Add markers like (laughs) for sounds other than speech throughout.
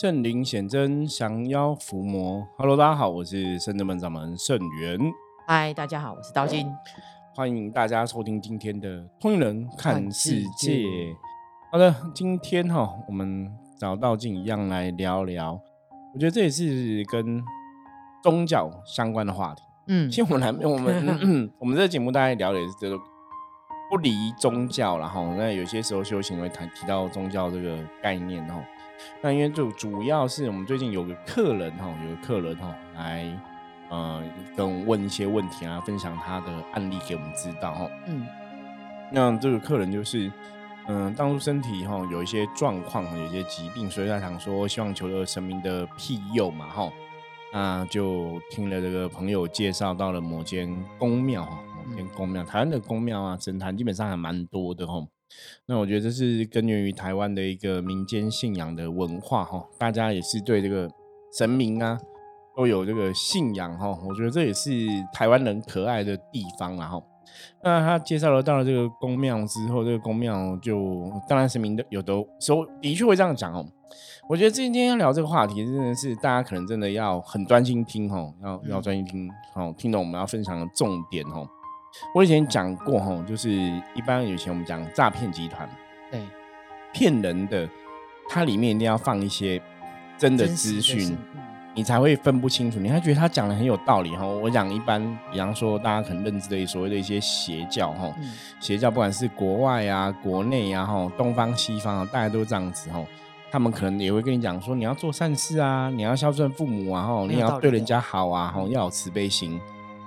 圣灵显真，降妖伏魔。Hello，大家好，我是圣真门掌门圣元。嗨，大家好，我是刀金。欢迎大家收听今天的《通灵人看世界》。好的，今天哈，我们找道静一样来聊聊。我觉得这也是跟宗教相关的话题。嗯，其实我们来，我们 (laughs) 我们这个节目大概聊的也是这个不离宗教，然后那有些时候修行会谈提到宗教这个概念哦。那因为就主要是我们最近有个客人哈，有个客人哈来呃跟问一些问题啊，分享他的案例给我们知道哈。嗯，那这个客人就是嗯当初身体哈有一些状况，有一些疾病，所以他想说希望求得神明的庇佑嘛哈。那就听了这个朋友介绍到了某间宫庙哈，某间宫庙，台湾的宫庙啊神坛基本上还蛮多的哈。那我觉得这是根源于台湾的一个民间信仰的文化哈，大家也是对这个神明啊都有这个信仰哈。我觉得这也是台湾人可爱的地方然后，那他介绍了到了这个宫庙之后，这个宫庙就当然神明的有的时候的确会这样讲哦。我觉得今天要聊这个话题，真的是大家可能真的要很专心听哦，要要专心听哦，听懂我们要分享的重点哦。我以前讲过哈，就是一般以前我们讲诈骗集团，对，骗人的，它里面一定要放一些真的资讯，你才会分不清楚。你还觉得他讲的很有道理哈？我讲一般，比方说大家可能认知的所谓的一些邪教哈，邪教不管是国外啊、国内啊哈，东方西方啊，大家都这样子哈，他们可能也会跟你讲说，你要做善事啊，你要孝顺父母啊哈，你要对人家好啊哈，要有慈悲心。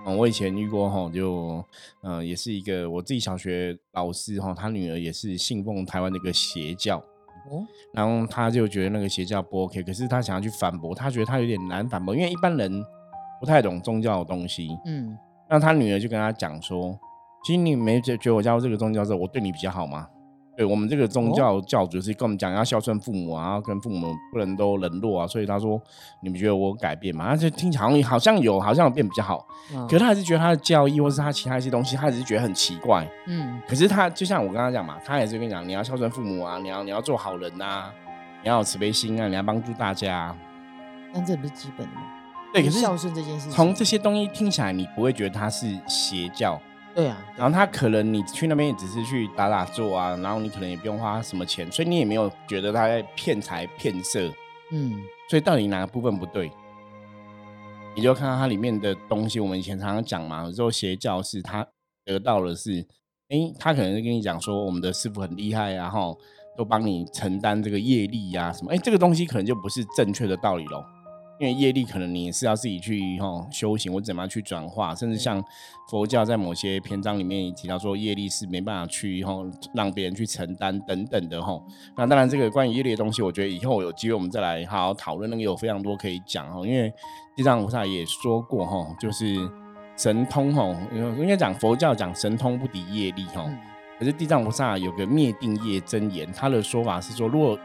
嗯，我以前遇过哈，就嗯，也是一个我自己小学老师哈，他女儿也是信奉台湾的一个邪教，哦，然后他就觉得那个邪教不 OK，可是他想要去反驳，他觉得他有点难反驳，因为一般人不太懂宗教的东西，嗯，那他女儿就跟他讲说，其实你没觉觉得我加入这个宗教之后，我对你比较好吗？对我们这个宗教教主是跟我们讲要孝顺父母啊，跟父母不能都冷落啊，所以他说你们觉得我改变吗？他就听起来好像有，好像有变比较好，可是他还是觉得他的教义或是他其他一些东西，他只是觉得很奇怪。嗯，可是他就像我刚刚讲嘛，他也是跟你讲你要孝顺父母啊，你要你要做好人呐，你要有慈悲心啊，你要帮助大家。但这不是基本的吗？对，可是孝顺这件事，从这些东西听起来，你不会觉得他是邪教。对啊，然后他可能你去那边也只是去打打坐啊，然后你可能也不用花什么钱，所以你也没有觉得他在骗财骗色，嗯，所以到底哪个部分不对？你就看到它里面的东西，我们以前常常讲嘛，有时候邪教是他得到的是，哎，他可能是跟你讲说我们的师傅很厉害，然后都帮你承担这个业力呀什么，哎，这个东西可能就不是正确的道理喽。因为业力可能你是要自己去哈修行，或怎么样去转化，甚至像佛教在某些篇章里面也提到说，业力是没办法去哈让别人去承担等等的哈。那当然，这个关于业力的东西，我觉得以后有机会我们再来好好讨论，那个有非常多可以讲哈。因为地藏菩萨也说过哈，就是神通哈，应该讲佛教讲神通不敌业力哈。可是地藏菩萨有个灭定业真言，他的说法是说，如果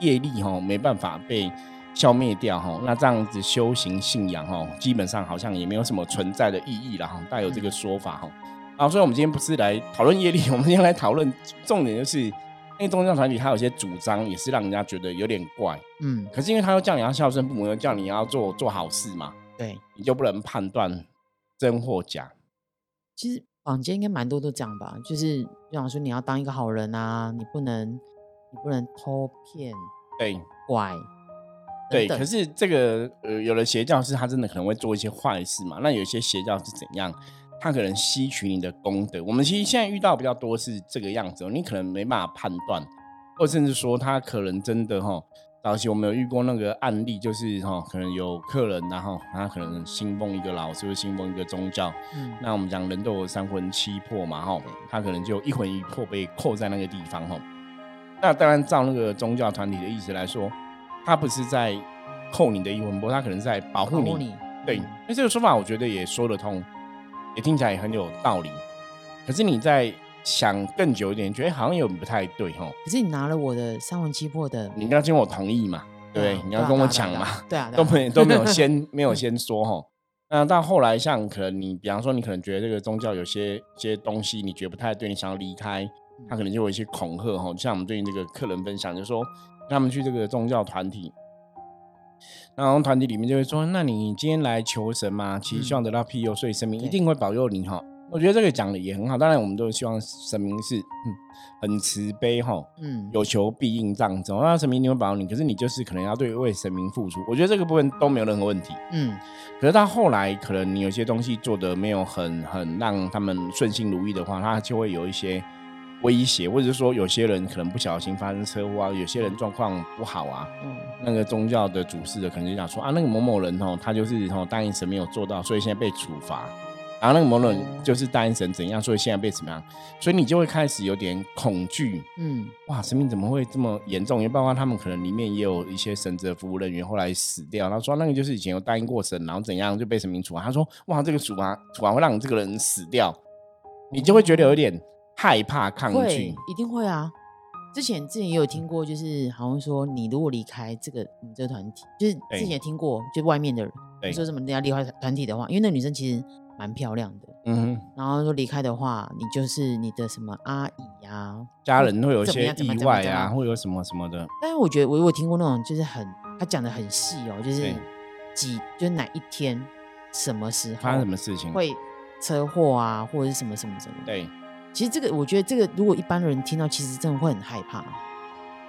业力哈没办法被消灭掉哈，那这样子修行信仰哈，基本上好像也没有什么存在的意义了哈，带有这个说法哈。啊，所以我们今天不是来讨论业力，(laughs) 我们今天来讨论重点就是，因为宗教团体它有些主张也是让人家觉得有点怪，嗯，可是因为他又叫你要孝顺父母，又叫你要做做好事嘛，对，你就不能判断真或假。其实坊间应该蛮多都这样吧，就是就想说你要当一个好人啊，你不能你不能偷骗，对，怪。对，可是这个呃，有的邪教是他真的可能会做一些坏事嘛？那有些邪教是怎样？他可能吸取你的功德。我们其实现在遇到比较多是这个样子，你可能没办法判断，或甚至说他可能真的哈，早期我们有遇过那个案例，就是哈，可能有客人然后他可能信奉一个老师，或信奉一个宗教，嗯，那我们讲人都有三魂七魄嘛，哈，他可能就一魂一魄被扣在那个地方，哈。那当然照那个宗教团体的意思来说。他不是在扣你的一魂波，他可能是在保护你。对，那这个说法我觉得也说得通，也听起来也很有道理。可是你在想更久一点，觉得好像有不太对哈。可是你拿了我的三魂七魄的，你要经我同意嘛？对，你要跟我讲嘛？对啊，都没 (laughs) 都没有先没有先说哈。那到后来，像可能你，比方说你可能觉得这个宗教有些些东西你觉得不太对，你想要离开，他可能就有一些恐吓哈。像我们最近这个客人分享，就说。他们去这个宗教团体，然后团体里面就会说：“那你今天来求神嘛，其实希望得到庇佑，所以神明一定会保佑你哈。”我觉得这个讲的也很好。当然，我们都希望神明是嗯很慈悲哈，嗯，有求必应这样子。那神明一定会保佑你，可是你就是可能要对为神明付出。我觉得这个部分都没有任何问题。嗯，可是到后来，可能你有些东西做的没有很很让他们顺心如意的话，他就会有一些。威胁，或者是说有些人可能不小心发生车祸啊，有些人状况不好啊，嗯，那个宗教的主事的可能就想说啊，那个某某人哦，他就是哦答应神没有做到，所以现在被处罚，然后那个某某人就是答应神怎样，所以现在被怎么样，所以你就会开始有点恐惧，嗯，哇，神明怎么会这么严重？因为包括他们可能里面也有一些神职服务人员后来死掉，他说那个就是以前有答应过神，然后怎样就被神明处罚。他说哇，这个处罚处罚会让你这个人死掉，你就会觉得有点。害怕抗拒，一定会啊！之前之前也有听过，就是好像说，你如果离开这个我们这个团体，就是之前也听过，就外面的人说什么人家离开团体的话，因为那女生其实蛮漂亮的，嗯，然后说离开的话，你就是你的什么阿姨呀，家人会有一些意外啊，会有什么什么的。但是我觉得我有听过那种，就是很他讲的很细哦，就是几就是哪一天什么时候发生什么事情会车祸啊，或者是什么什么什么对。其实这个，我觉得这个，如果一般人听到，其实真的会很害怕。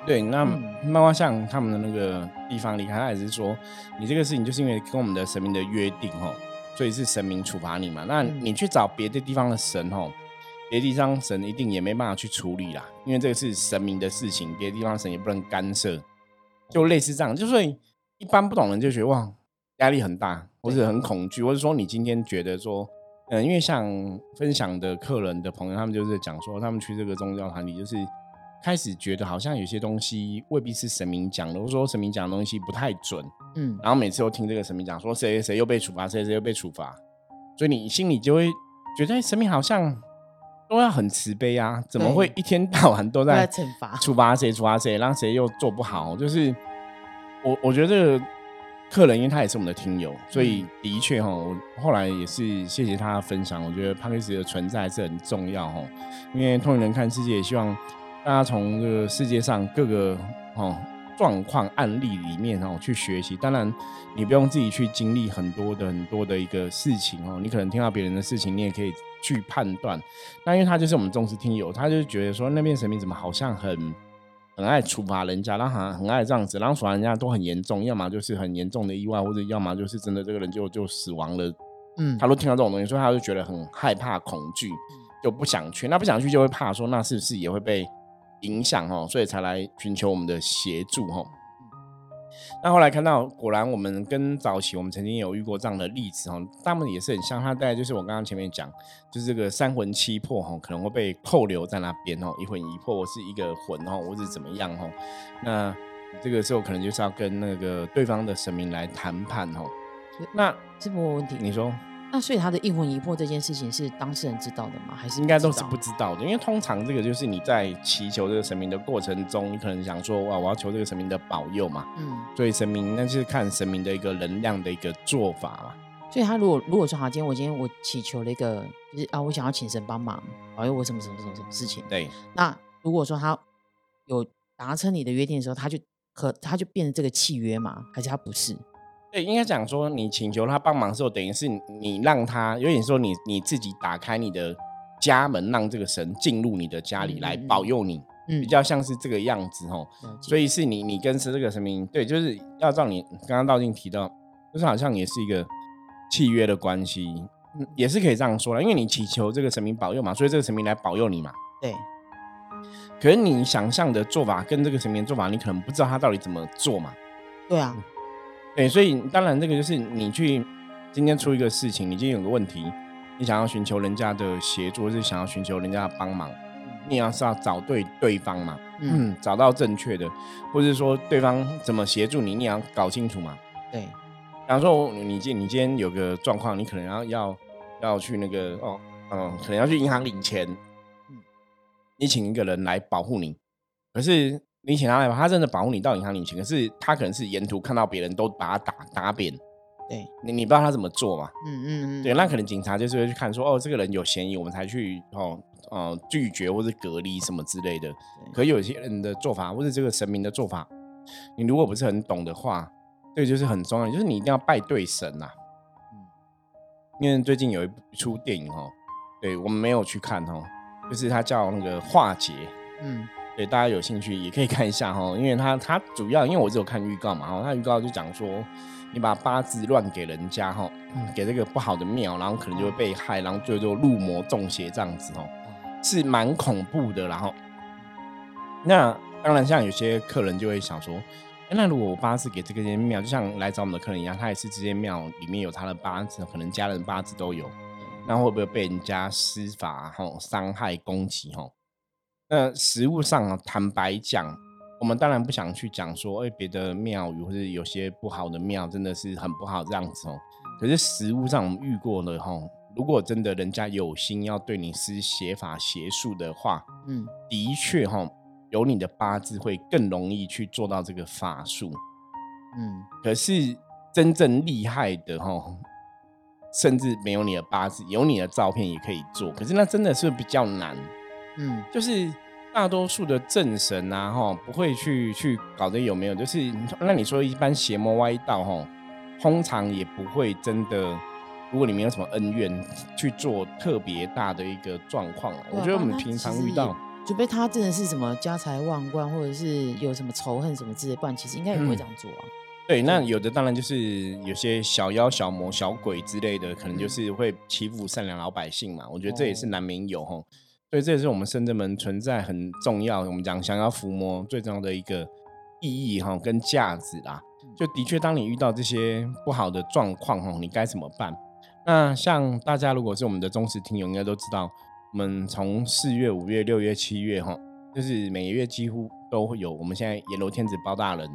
对，那漫画像他们的那个地方离开，他也是说，你这个事情就是因为跟我们的神明的约定哦，所以是神明处罚你嘛。那你去找别的地方的神哦，别的地方神一定也没办法去处理啦，因为这个是神明的事情，别的地方神也不能干涉。就类似这样，就是一般不懂人就觉得哇，压力很大，或者很恐惧，或者说你今天觉得说。嗯，因为像分享的客人的朋友，他们就是讲说，他们去这个宗教团体，就是开始觉得好像有些东西未必是神明讲的，或者说神明讲的东西不太准。嗯，然后每次都听这个神明讲说，谁谁又被处罚，谁谁又被处罚，所以你心里就会觉得神明好像都要很慈悲啊，怎么会一天到晚都在惩罚、处罚谁、处罚谁，让谁又做不好？就是我我觉得。客人，因为他也是我们的听友，所以的确哈，我后来也是谢谢他的分享。我觉得 p a r k e 的存在是很重要哈，因为通人看世界，也希望大家从这个世界上各个哦状况案例里面哦去学习。当然，你不用自己去经历很多的很多的一个事情哦，你可能听到别人的事情，你也可以去判断。那因为他就是我们重视听友，他就觉得说那边神明怎么好像很。很爱处罚人家，然后很很爱这样子，然后处罚人家都很严重，要么就是很严重的意外，或者要么就是真的这个人就就死亡了。嗯，他都听到这种东西，所以他就觉得很害怕、恐惧，就不想去。那不想去就会怕说，那是不是也会被影响哦？所以才来寻求我们的协助哦。那后来看到，果然我们跟早期我们曾经有遇过这样的例子哦，他们也是很像。他大概就是我刚刚前面讲，就是这个三魂七魄哈，可能会被扣留在那边哦，一魂一魄，我是一个魂哦，我是怎么样哦。那这个时候可能就是要跟那个对方的神明来谈判哦。那这没问题，你说。那所以他的一魂一魄这件事情是当事人知道的吗？还是应该都是不知道的？因为通常这个就是你在祈求这个神明的过程中，你可能想说哇，我要求这个神明的保佑嘛。嗯。所以神明那就是看神明的一个能量的一个做法嘛。所以他如果如果说好，今天我今天我祈求了一个，就是啊，我想要请神帮忙保佑我什么什么什么什么事情。对。那如果说他有达成你的约定的时候，他就可他就变成这个契约嘛？还是他不是？对，应该讲说，你请求他帮忙的时候，等于是你让他有点说你你自己打开你的家门，让这个神进入你的家里来保佑你，比较像是这个样子哦。所以是你你跟是这个神明，对，就是要照你刚刚道静提到，就是好像也是一个契约的关系，也是可以这样说了，因为你祈求这个神明保佑嘛，所以这个神明来保佑你嘛。对。可是你想象的做法跟这个神明做法，你可能不知道他到底怎么做嘛。对啊。对，所以当然这个就是你去今天出一个事情，你今天有个问题，你想要寻求人家的协助，或是想要寻求人家的帮忙，你要是要找对对方嘛，嗯，找到正确的，或者说对方怎么协助你，你也要搞清楚嘛。对，假如说你今你今天有个状况，你可能要要要去那个哦，嗯，可能要去银行领钱，嗯，你请一个人来保护你，可是。你请他来吧，他真的保护你到银行领钱，可是他可能是沿途看到别人都把他打打扁，对你你不知道他怎么做嘛？嗯嗯嗯，对，那可能警察就是会去看说，哦，这个人有嫌疑，我们才去哦哦拒绝或者隔离什么之类的。可有些人的做法，或者这个神明的做法，你如果不是很懂的话，这个就是很重要，就是你一定要拜对神呐。嗯，因为最近有一出电影哦，对我们没有去看哦，就是它叫那个化解。嗯，对，大家有兴趣也可以看一下哈，因为它它主要因为我只有看预告嘛，哈，它预告就讲说。你把八字乱给人家哈，给这个不好的庙，然后可能就会被害，然后最后就入魔中邪这样子哦，是蛮恐怖的。然后，那当然像有些客人就会想说，哎，那如果我八字给这个庙，就像来找我们的客人一样，他也是这些庙里面有他的八字，可能家人八字都有，那会不会被人家施法哈伤害攻击哈？那实物上啊坦白讲。我们当然不想去讲说，哎，别的庙宇或者有些不好的庙真的是很不好这样子哦。可是实物上我们遇过了哈，如果真的人家有心要对你施邪法邪术的话，嗯，的确哈，有你的八字会更容易去做到这个法术，嗯。可是真正厉害的哈，甚至没有你的八字，有你的照片也可以做，可是那真的是比较难，嗯，就是。大多数的正神啊，哈，不会去去搞得有没有？就是那你说一般邪魔歪道，哈，通常也不会真的。如果你没有什么恩怨，去做特别大的一个状况，我觉得我们平常遇到，除非他真的是什么家财万贯，或者是有什么仇恨什么之类，不然其实应该也不会这样做啊。对，那有的当然就是有些小妖、小魔、小鬼之类的，可能就是会欺负善良老百姓嘛。我觉得这也是难免有，哈。所以这也是我们深圳门存在很重要。我们讲想要伏魔最重要的一个意义哈，跟价值啦。就的确，当你遇到这些不好的状况哈，你该怎么办？那像大家如果是我们的忠实听友，应该都知道，我们从四月、五月、六月、七月哈，就是每个月几乎都会有。我们现在阎罗天子包大人，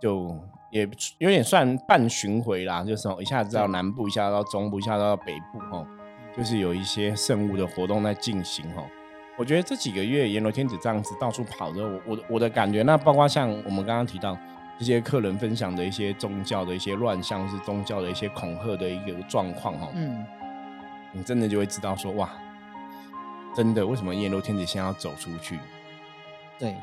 就也有点算半巡回啦，就是一下子到南部，一下到中部，一下到北部哈。就是有一些圣物的活动在进行哈，我觉得这几个月阎罗天子这样子到处跑的，我我我的感觉，那包括像我们刚刚提到这些客人分享的一些宗教的一些乱象，是宗教的一些恐吓的一个状况哈，嗯，你真的就会知道说哇，真的为什么阎罗天子先要走出去？对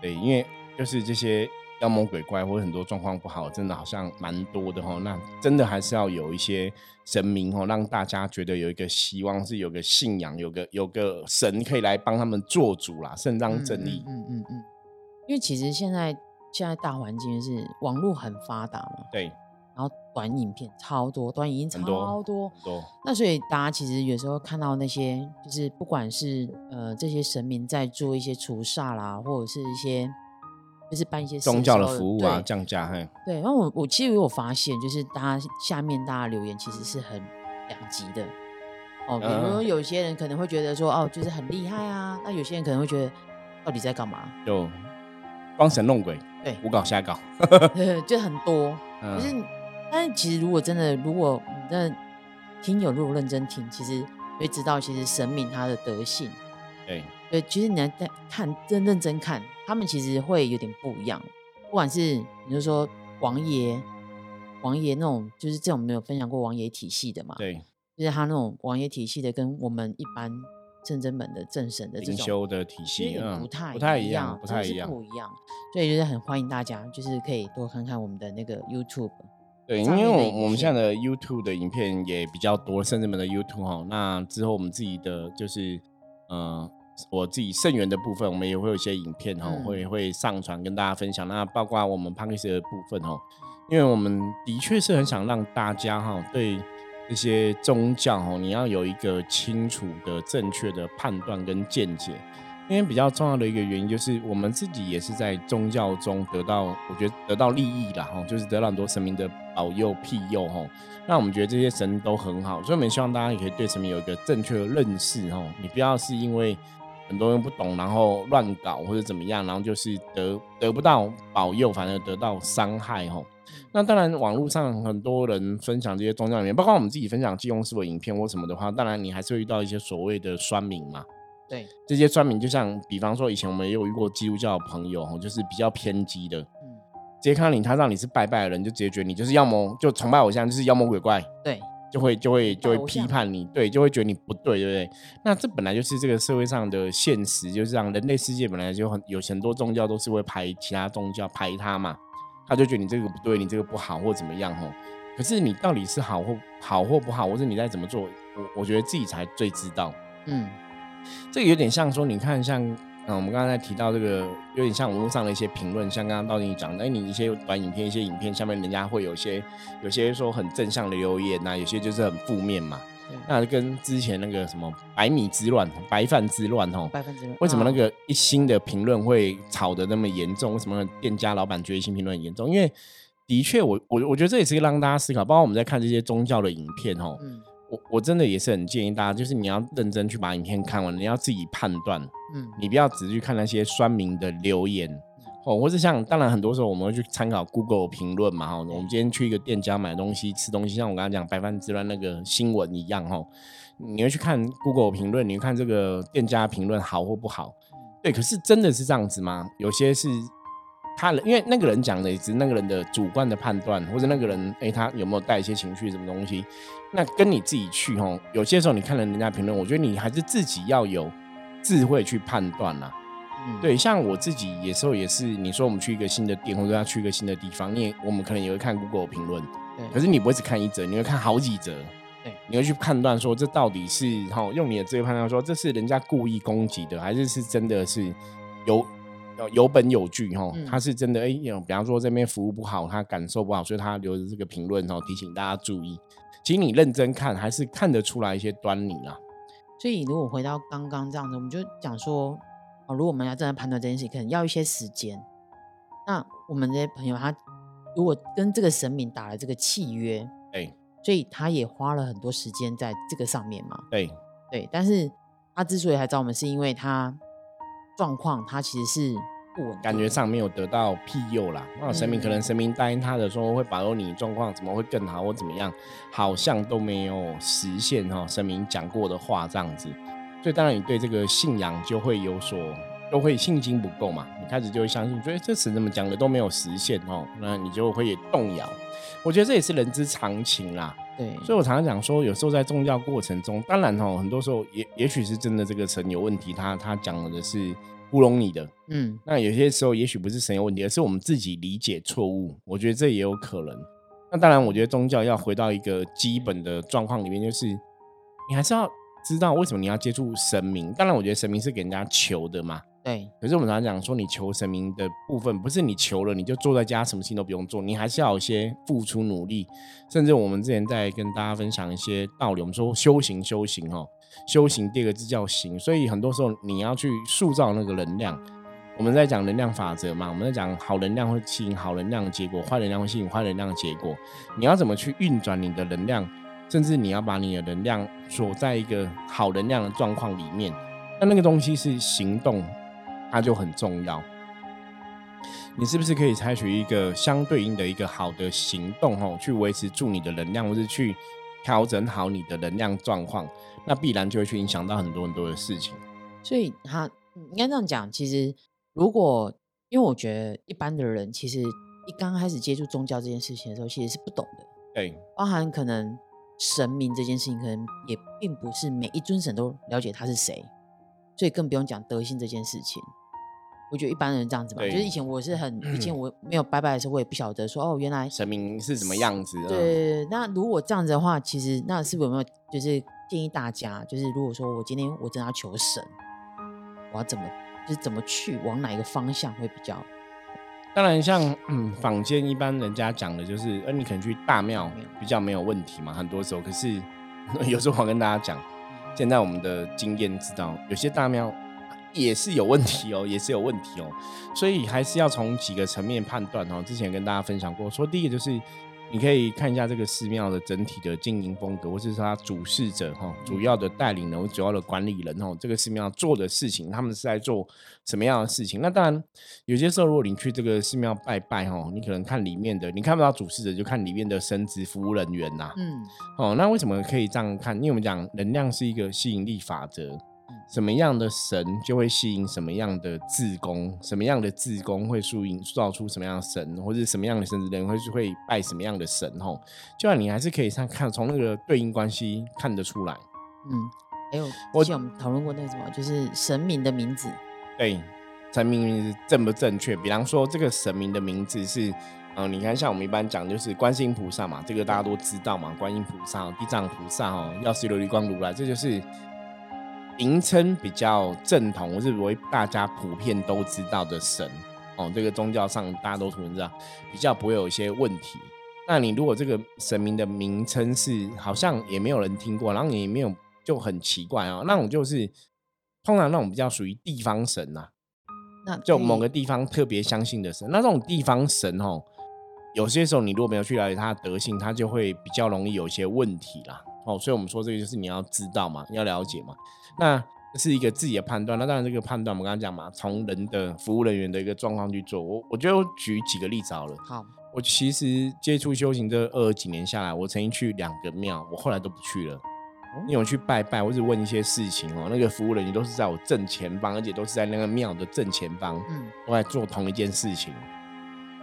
对，因为就是这些。妖魔鬼怪或者很多状况不好，真的好像蛮多的哈。那真的还是要有一些神明哦，让大家觉得有一个希望，是有个信仰，有个有个神可以来帮他们做主啦，伸张正义。嗯嗯嗯。因为其实现在现在大环境是网络很发达嘛，对。然后短影片超多，短影音超多。多。那所以大家其实有时候看到那些，就是不管是呃这些神明在做一些除煞啦，或者是一些。就是办一些宗教的服务啊，降价嘿。对，然后我我其实有发现，就是大家下面大家留言其实是很两极的哦。比如说有些人可能会觉得说哦，就是很厉害啊，那有些人可能会觉得到底在干嘛？就装神弄鬼，对，胡搞瞎搞，(laughs) 就很多。就是，但是其实如果真的，如果你的听友如果认真听，其实会知道，其实神明他的德性，对。对，其实你来在看，真认真看，他们其实会有点不一样。不管是你就说王爷，王爷那种，就是这种没有分享过王爷体系的嘛？对，就是他那种王爷体系的，跟我们一般正真门的正神的这种修的体系，不太不太一样，不太一样，不一样。所以就是很欢迎大家，就是可以多看看我们的那个 YouTube。对，因为我我们现在的 YouTube 的影片也比较多，圣真门的 YouTube 哈。那之后我们自己的就是，嗯。我自己圣源的部分，我们也会有一些影片哈，会会上传跟大家分享。那包括我们 p a n k e 的部分哦，因为我们的确是很想让大家哈对这些宗教哦，你要有一个清楚的、正确的判断跟见解。因为比较重要的一个原因就是，我们自己也是在宗教中得到，我觉得得到利益啦哈，就是得到很多神明的保佑庇佑哈。那我们觉得这些神都很好，所以我们希望大家也可以对神明有一个正确的认识哈。你不要是因为很多人不懂，然后乱搞或者怎么样，然后就是得得不到保佑，反而得到伤害吼。那当然，网络上很多人分享这些宗教里面，包括我们自己分享济公师傅影片或什么的话，当然你还是会遇到一些所谓的酸民嘛。对，这些酸民就像，比方说以前我们也有遇过基督教的朋友吼，就是比较偏激的，嗯，直接看到你，他让你是拜拜的人，就直接觉得你就是妖魔，就崇拜偶像，就是妖魔鬼怪。对。就会就会就会批判你，对，就会觉得你不对，对不对？那这本来就是这个社会上的现实，就是让人类世界本来就很有很多宗教都是会排其他宗教排他嘛，他就觉得你这个不对，你这个不好或怎么样吼。可是你到底是好或好或不好，或者你在怎么做，我我觉得自己才最知道。嗯，这个有点像说，你看像嗯，我们刚刚在提到这个，有点像网络上的一些评论，像刚刚道你讲的，哎，你一些短影片、一些影片下面，人家会有些有些说很正向的留言呐，有些就是很负面嘛。那跟之前那个什么百米之乱、白饭之乱哦，白饭之乱，为什么那个一星的评论会吵得那么严重？为什么店家老板觉得一星评论很严重？因为的确，我我我觉得这也是让大家思考，包括我们在看这些宗教的影片哦，我我真的也是很建议大家，就是你要认真去把影片看完，你要自己判断，嗯，你不要只去看那些酸民的留言。哦，或是像，当然很多时候我们会去参考 Google 评论嘛，哈，我们今天去一个店家买东西、吃东西，像我刚刚讲白饭之乱那个新闻一样，哈，你会去看 Google 评论，你看这个店家评论好或不好，对，可是真的是这样子吗？有些是他，因为那个人讲的也是那个人的主观的判断，或者那个人，哎，他有没有带一些情绪什么东西？那跟你自己去，哦，有些时候你看了人家评论，我觉得你还是自己要有智慧去判断啦。对，像我自己有时候也是，你说我们去一个新的店，或者要去一个新的地方，你也我们可能也会看 Google 评论，对。可是你不会只看一则，你会看好几则，对。你会去判断说这到底是哈，用你的智慧判断说这是人家故意攻击的，还是是真的是有有本有据哈？他是真的哎，比方说这边服务不好，他感受不好，所以他留的这个评论哦，提醒大家注意。其实你认真看，还是看得出来一些端倪啊。所以如果回到刚刚这样子，我们就讲说。哦如果我们要真的判断这件事情，可能要一些时间。那我们这些朋友，他如果跟这个神明打了这个契约，对，所以他也花了很多时间在这个上面嘛。对，对。但是他之所以还找我们，是因为他状况，他其实是不稳，感觉上没有得到庇佑啦。那神明可能神明答应他的说会保佑你状况怎么会更好或怎么样，好像都没有实现哈。神明讲过的话这样子。所以当然，你对这个信仰就会有所，都会信心不够嘛。你开始就会相信，觉得这词怎么讲的都没有实现哦，那你就会动摇。我觉得这也是人之常情啦。对，所以我常常讲说，有时候在宗教过程中，当然哦，很多时候也也许是真的这个神有问题，他他讲的是糊弄你的。嗯，那有些时候也许不是神有问题，而是我们自己理解错误。我觉得这也有可能。那当然，我觉得宗教要回到一个基本的状况里面，就是你还是要。知道为什么你要接触神明？当然，我觉得神明是给人家求的嘛。对。可是我们常常讲说，你求神明的部分，不是你求了你就坐在家，什么事情都不用做，你还是要有些付出努力。甚至我们之前在跟大家分享一些道理，我们说修行，修行哦，修行第二个字叫行。所以很多时候你要去塑造那个能量。我们在讲能量法则嘛，我们在讲好能量会吸引好能量的结果，坏能量会吸引坏能量的结果。你要怎么去运转你的能量？甚至你要把你的能量锁在一个好能量的状况里面，那那个东西是行动，它就很重要。你是不是可以采取一个相对应的一个好的行动，哦，去维持住你的能量，或是去调整好你的能量状况？那必然就会去影响到很多很多的事情。所以，他应该这样讲。其实，如果因为我觉得一般的人，其实一刚开始接触宗教这件事情的时候，其实是不懂的。对，包含可能。神明这件事情，可能也并不是每一尊神都了解他是谁，所以更不用讲德性这件事情。我觉得一般人这样子吧，就是以前我是很，以前我没有拜拜的时候，我也不晓得说哦，原来神明是什么样子。对，那如果这样子的话，其实那是不是有没有就是建议大家，就是如果说我今天我真的要求神，我要怎么就是怎么去往哪一个方向会比较？当然，像嗯，坊间一般人家讲的就是，呃，你可能去大庙比较没有问题嘛，很多时候。可是 (laughs) 有时候我跟大家讲，现在我们的经验知道，有些大庙也是有问题哦，(laughs) 也是有问题哦。所以还是要从几个层面判断哦。之前跟大家分享过，说第一个就是。你可以看一下这个寺庙的整体的经营风格，或是说它主事者哈，主要的带领人、主要的管理人哦，这个寺庙做的事情，他们是在做什么样的事情？那当然，有些时候如果你去这个寺庙拜拜哦，你可能看里面的，你看不到主事者，就看里面的神职服务人员呐。嗯，哦，那为什么可以这样看？因为我们讲能量是一个吸引力法则。什么样的神就会吸引什么样的自宫，什么样的自宫会塑引塑造出什么样的神，或者什么样的神人会会拜什么样的神吼，就像你还是可以看看从那个对应关系看得出来。嗯，还有之前我们讨论过那个什么，就是神明的名字。对，神明名字正不正确？比方说这个神明的名字是嗯，你看像我们一般讲就是观世音菩萨嘛，这个大家都知道嘛，观音菩萨、地藏菩萨哦，药师琉璃光如来，这就是名称比较正统，或是为大家普遍都知道的神哦。这个宗教上大家都知道，比较不会有一些问题。那你如果这个神明的名称是好像也没有人听过，然后你没有就很奇怪啊，那种就是通常那种比较属于地方神呐，那就某个地方特别相信的神，那这种地方神哦，有些时候你如果没有去了解他的德性，他就会比较容易有一些问题啦。哦，所以我们说这个就是你要知道嘛，要了解嘛，那是一个自己的判断。那当然这个判断我们刚刚讲嘛，从人的服务人员的一个状况去做。我我就举几个例子好了。好。我其实接触修行这二十几年下来，我曾经去两个庙，我后来都不去了。因为我去拜拜，或者问一些事情哦，那个服务人员都是在我正前方，而且都是在那个庙的正前方，嗯，都在做同一件事情。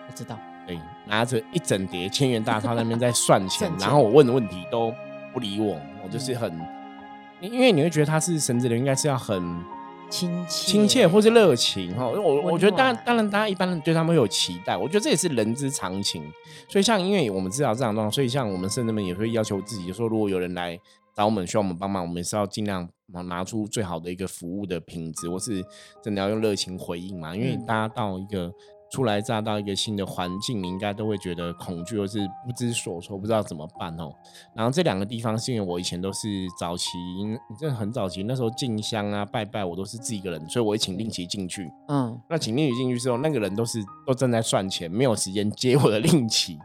我知道，对，拿着一整叠千元大钞那边在算钱，然后我问的问题都不理我，我就是很，因为你会觉得他是神职人，应该是要很。亲切、亲切或是热情哈，我我觉得当然当然，大家一般人对他们会有期待，我觉得这也是人之常情。所以像因为我们知道这样状况，所以像我们甚至们也会要求自己，说如果有人来找我们需要我们帮忙，我们是要尽量拿出最好的一个服务的品质，或是真的要用热情回应嘛，因为大家到一个。初来乍到一个新的环境，你应该都会觉得恐惧，或是不知所措，不知道怎么办哦。然后这两个地方是因为我以前都是早期，真的很早期，那时候进香啊、拜拜，我都是自己一个人，所以我会请令旗进去。嗯，那请令旗进去之后，那个人都是都正在算钱，没有时间接我的令旗，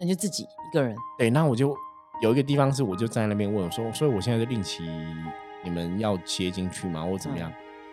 那就自己一个人。对，那我就有一个地方是，我就站在那边问我说：“所以我现在的令旗，你们要接进去吗？或怎么样？”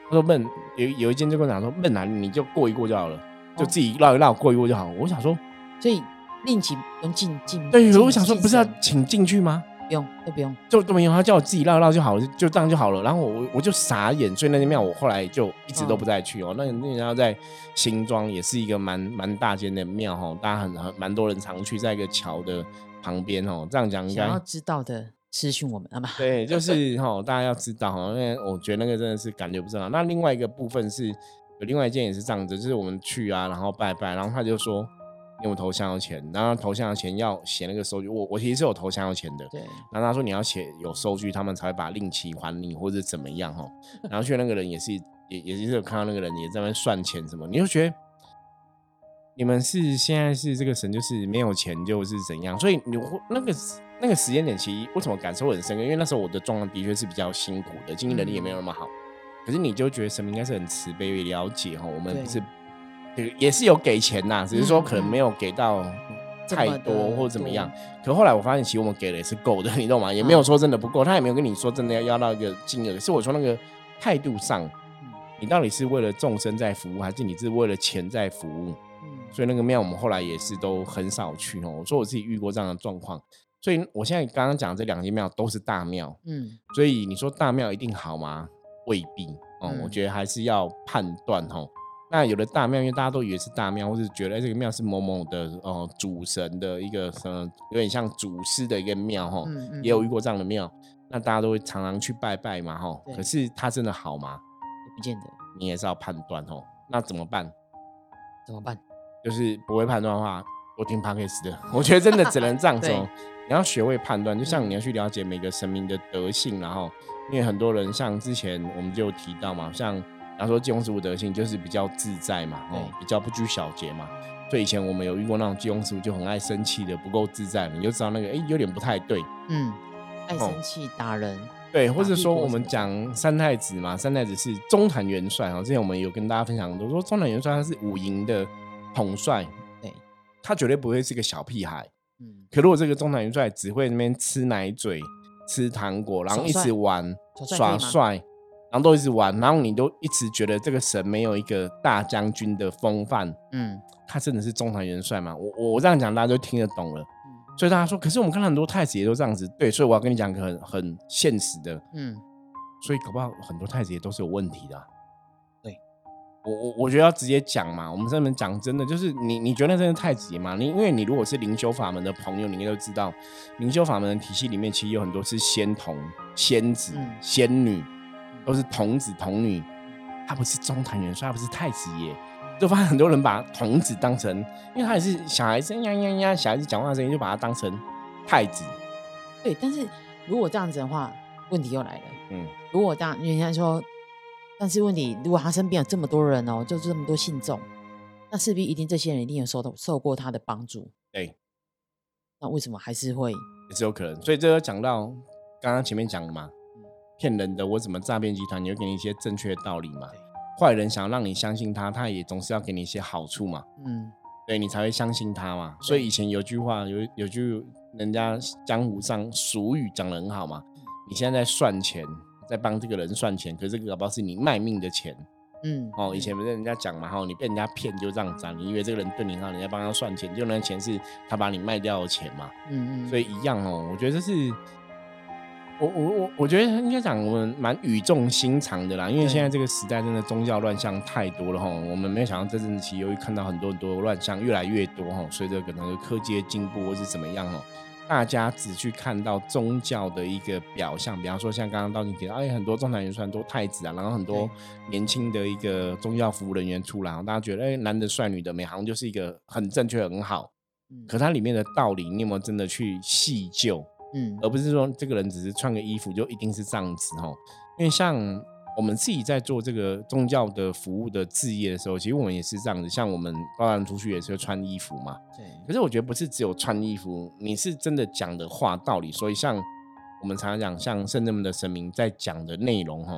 他说：“问有有一间就跟我讲说，问哪你就过一过就好了。”就自己绕一绕过一过就好。我想说，所以令旗用进进对，我想说不是要请进去吗？不用，都不用，就都没有。他叫我自己绕一绕就好了，就这样就好了。然后我我就傻眼，所以那间庙我后来就一直都不再去哦。那那家在新庄也是一个蛮蛮大间的庙哈，大家很很蛮多人常去，在一个桥的旁边哦。这样讲应该要知道的私讯我们好吗？对，就是 (laughs) 哈，大家要知道哈，因为我觉得那个真的是感觉不是很好。那另外一个部分是。有另外一件也是这样子，就是我们去啊，然后拜拜，然后他就说，因为我投香油钱，然后投香油钱要写那个收据，我我其实是有投香油钱的，对。然后他说你要写有收据，他们才会把令旗还你或者怎么样哈。(laughs) 然后去那个人也是也也是有看到那个人也在那算钱什么，你就觉得你们是现在是这个神就是没有钱就是怎样，所以你那个那个时间点其实为什么感受很深？因为那时候我的状况的确是比较辛苦的，经济能力也没有那么好。可是你就觉得神明应该是很慈悲、了解哈，我们不是也是有给钱呐，只是说可能没有给到太多或者怎么样。可后来我发现，其实我们给的也是够的，(laughs) 你懂吗？也没有说真的不够，他也没有跟你说真的要要到一个金额。是我说那个态度上，你到底是为了众生在服务，还是你是为了钱在服务？所以那个庙我们后来也是都很少去哦。我说我自己遇过这样的状况，所以我现在刚刚讲这两间庙都是大庙，嗯，所以你说大庙一定好吗？未必哦，我觉得还是要判断哦。那有的大庙，因为大家都以为是大庙，或是觉得这个庙是某某的哦主神的一个什么，有点像祖师的一个庙哈。也有遇过这样的庙，那大家都会常常去拜拜嘛哈。可是它真的好吗？不见得。你也是要判断哦。那怎么办？怎么办？就是不会判断的话，我听 p a r k e s 的。我觉得真的只能这样走。你要学会判断，就像你要去了解每个神明的德性，然后。因为很多人像之前我们就提到嘛，像他说金庸师傅德性就是比较自在嘛，哦，比较不拘小节嘛。所以以前我们有遇过那种金庸师傅就很爱生气的，不够自在，你就知道那个哎有点不太对。嗯，爱生气打人。对，或者说我们讲三太子嘛，三太子是中坛元帅哦。之前我们有跟大家分享，都说中坛元帅他是五营的统帅，对，他绝对不会是个小屁孩。嗯，可如果这个中坛元帅只会那边吃奶嘴。吃糖果，然后一直玩耍帅，然后都一直玩，然后你都一直觉得这个神没有一个大将军的风范，嗯，他真的是中堂元帅吗？我我这样讲大家就听得懂了，所以大家说，可是我们看到很多太子爷都这样子，对，所以我要跟你讲个很很现实的，嗯，所以搞不好很多太子爷都是有问题的。我我我觉得要直接讲嘛，我们这边讲真的，就是你你觉得真的太急嘛？你因为你如果是灵修法门的朋友，你应该都知道，灵修法门的体系里面其实有很多是仙童、仙子、仙女，都是童子童女，他不是中坛元帅，他不是太子爷，就发现很多人把童子当成，因为他也是小孩子呀呀呀，小孩子讲话的声音就把他当成太子。对，但是如果这样子的话，问题又来了。嗯，如果这样，人家说，但是问题，如果他身边有这么多人哦，就这么多信众，那势必一定这些人一定有受到受过他的帮助。对，那为什么还是会？也是有可能。所以这个讲到刚刚前面讲的嘛，骗人的，我怎么诈骗集团？你会给你一些正确的道理嘛？坏人想要让你相信他，他也总是要给你一些好处嘛。嗯，对你才会相信他嘛。所以以前有句话，有有句人家江湖上俗语讲的很好嘛。你现在在算钱，在帮这个人算钱，可是这个搞不好是你卖命的钱。嗯，哦，以前不是人家讲嘛，哈，你被人家骗就这样子，你以为这个人对你好，人家帮他算钱，就那钱是他把你卖掉的钱嘛。嗯嗯，所以一样哦，我觉得这是。我我我我觉得应该讲我们蛮语重心长的啦，因为现在这个时代真的宗教乱象太多了哈，我们没有想到这阵子其实由于看到很多很多乱象越来越多哈，随着可能科技的进步或是怎么样哦，大家只去看到宗教的一个表象，比方说像刚刚道静提到，哎，很多中产元帅多太子啊，然后很多年轻的一个宗教服务人员出来，大家觉得哎，男的帅，女的美，好像就是一个很正确很好，可它里面的道理，你有没有真的去细究？嗯，而不是说这个人只是穿个衣服就一定是这样子哦，因为像我们自己在做这个宗教的服务的置业的时候，其实我们也是这样子，像我们包然出去也是穿衣服嘛。对。可是我觉得不是只有穿衣服，你是真的讲的话道理。所以像我们常常讲，像圣人们的神明在讲的内容哈，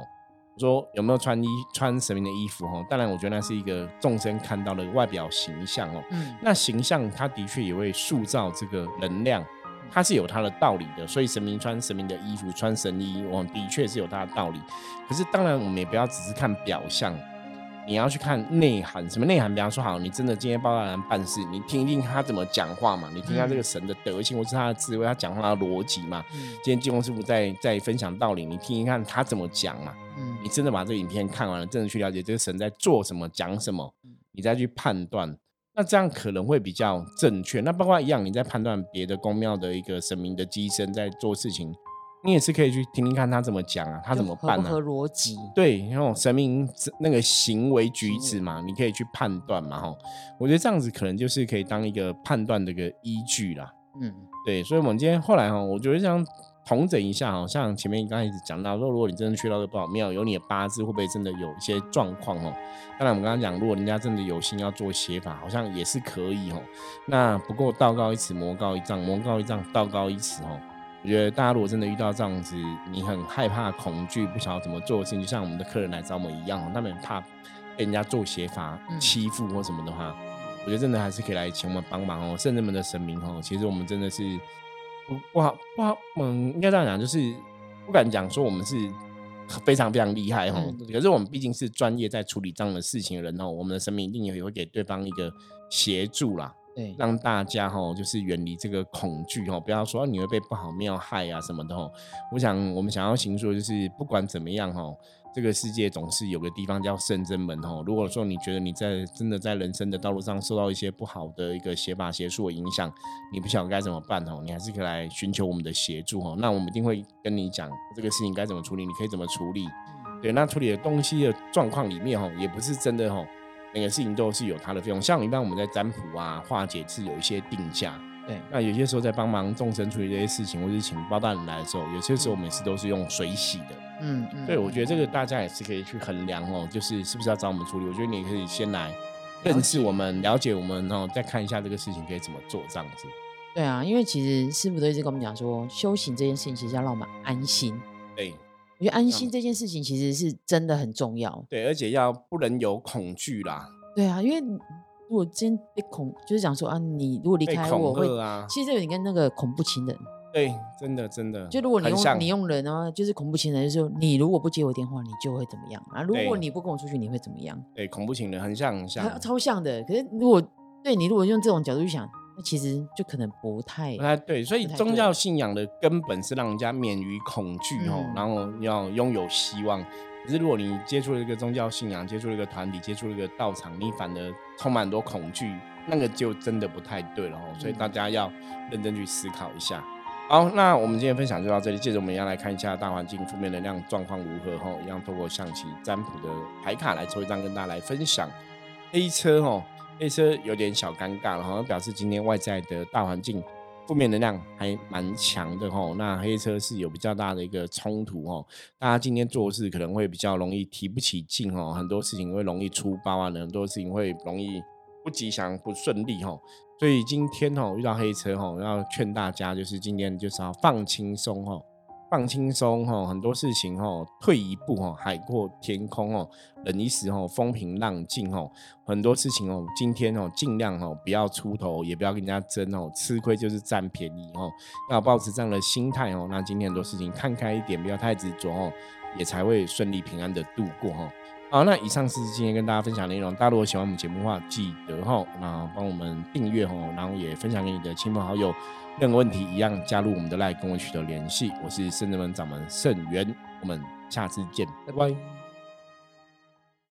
说有没有穿衣穿神明的衣服哈？当然，我觉得那是一个众生看到的外表形象哦。嗯。那形象它的确也会塑造这个能量。它是有它的道理的，所以神明穿神明的衣服，穿神衣，我的确是有它的道理。可是当然，我们也不要只是看表象，你要去看内涵。什么内涵？比方说，好，你真的今天包大人办事，你听一听他怎么讲话嘛，你听他这个神的德性，或是他的智慧，他讲话的逻辑嘛。今天济公师傅在在分享道理，你听一看他怎么讲嘛。嗯，你真的把这个影片看完了，真的去了解这个神在做什么，讲什么，你再去判断。那这样可能会比较正确。那包括一样，你在判断别的宫庙的一个神明的机身在做事情，你也是可以去听听看他怎么讲啊，他怎么办呢？合逻辑。对，然后神明那个行为举止嘛，你可以去判断嘛，哈。我觉得这样子可能就是可以当一个判断的一个依据啦。嗯，对。所以我们今天后来哈，我觉得这样。重整一下，好像前面刚开始讲到说，如果你真的去到个不好庙，有你的八字会不会真的有一些状况哦？当然，我们刚刚讲，如果人家真的有心要做邪法，好像也是可以哦。那不过道高一尺，魔高一丈，魔高一丈，道高一尺哦。我觉得大家如果真的遇到这样子，你很害怕、恐惧，不晓得怎么做，事情，就像我们的客人来找我们一样，他们怕被人家做邪法欺负或什么的话，我觉得真的还是可以来请我们帮忙哦。圣人们的神明哦，其实我们真的是。不不好不好，嗯，应该这样讲，就是不敢讲说我们是非常非常厉害哈，可是我们毕竟是专业在处理这样的事情的人哦，我们的生命一定也会给对方一个协助啦，对，让大家哈就是远离这个恐惧哈，不要说你会被不好庙害啊什么的哈。我想我们想要行说就是不管怎么样哈。这个世界总是有个地方叫圣真门哈。如果说你觉得你在真的在人生的道路上受到一些不好的一个邪法邪术的影响，你不晓得该怎么办哦，你还是可以来寻求我们的协助哦。那我们一定会跟你讲这个事情该怎么处理，你可以怎么处理。对，那处理的东西的状况里面哈，也不是真的哈，每个事情都是有它的费用。像一般我们在占卜啊、化解是有一些定价。对，那有些时候在帮忙众生处理这些事情，或者请包大人来的时候，有些时候每次都是用水洗的。嗯，对，我觉得这个大家也是可以去衡量哦，就是是不是要找我们处理。我觉得你可以先来认识我们，了解我们，然后再看一下这个事情可以怎么做这样子。对啊，因为其实师傅都一直跟我们讲说，修行这件事情其实要让我们安心。对，我觉得安心这件事情其实是真的很重要。对，而且要不能有恐惧啦。对啊，因为如果今天被恐，就是讲说啊，你如果离开我会，其实这有点跟那个恐怖情人。对，真的真的，就如果你用你用人啊，就是恐怖情人，就是你如果不接我电话，你就会怎么样啊？如果你不跟我出去，你会怎么样？对，恐怖情人很像很像，超像的。可是如果对你如果用这种角度去想，那其实就可能不太太对。所以宗教信仰的根本是让人家免于恐惧哦，然后要拥有希望。可是如果你接触了一个宗教信仰，接触了一个团体，接触了一个道场，你反而充满很多恐惧，那个就真的不太对了哦。所以大家要认真去思考一下。好，那我们今天分享就到这里。接着我们要来看一下大环境负面能量状况如何，哈，一样透过象棋占卜的牌卡来抽一张跟大家来分享。黑车哦，黑车有点小尴尬了，好像表示今天外在的大环境负面能量还蛮强的吼。那黑车是有比较大的一个冲突哦，大家今天做事可能会比较容易提不起劲哦，很多事情会容易出包啊，很多事情会容易不吉祥、不顺利吼。所以今天吼遇到黑车吼，要劝大家就是今天就是要放轻松吼。放轻松哈，很多事情哈，退一步哈，海阔天空哦，忍一时哈，风平浪静哦，很多事情哦，今天哦，尽量哦，不要出头，也不要跟人家争哦，吃亏就是占便宜哦，要保持这样的心态哦，那今天很多事情看开一点，不要太执着哦，也才会顺利平安的度过哈。好，那以上是今天跟大家分享内容，大家如果喜欢我们节目的话，记得哈，那帮我们订阅哦，然后也分享给你的亲朋好友。任何问题一样加入我们的 LINE，，跟我取得联系。我是圣人门掌门圣元，我们下次见，拜拜。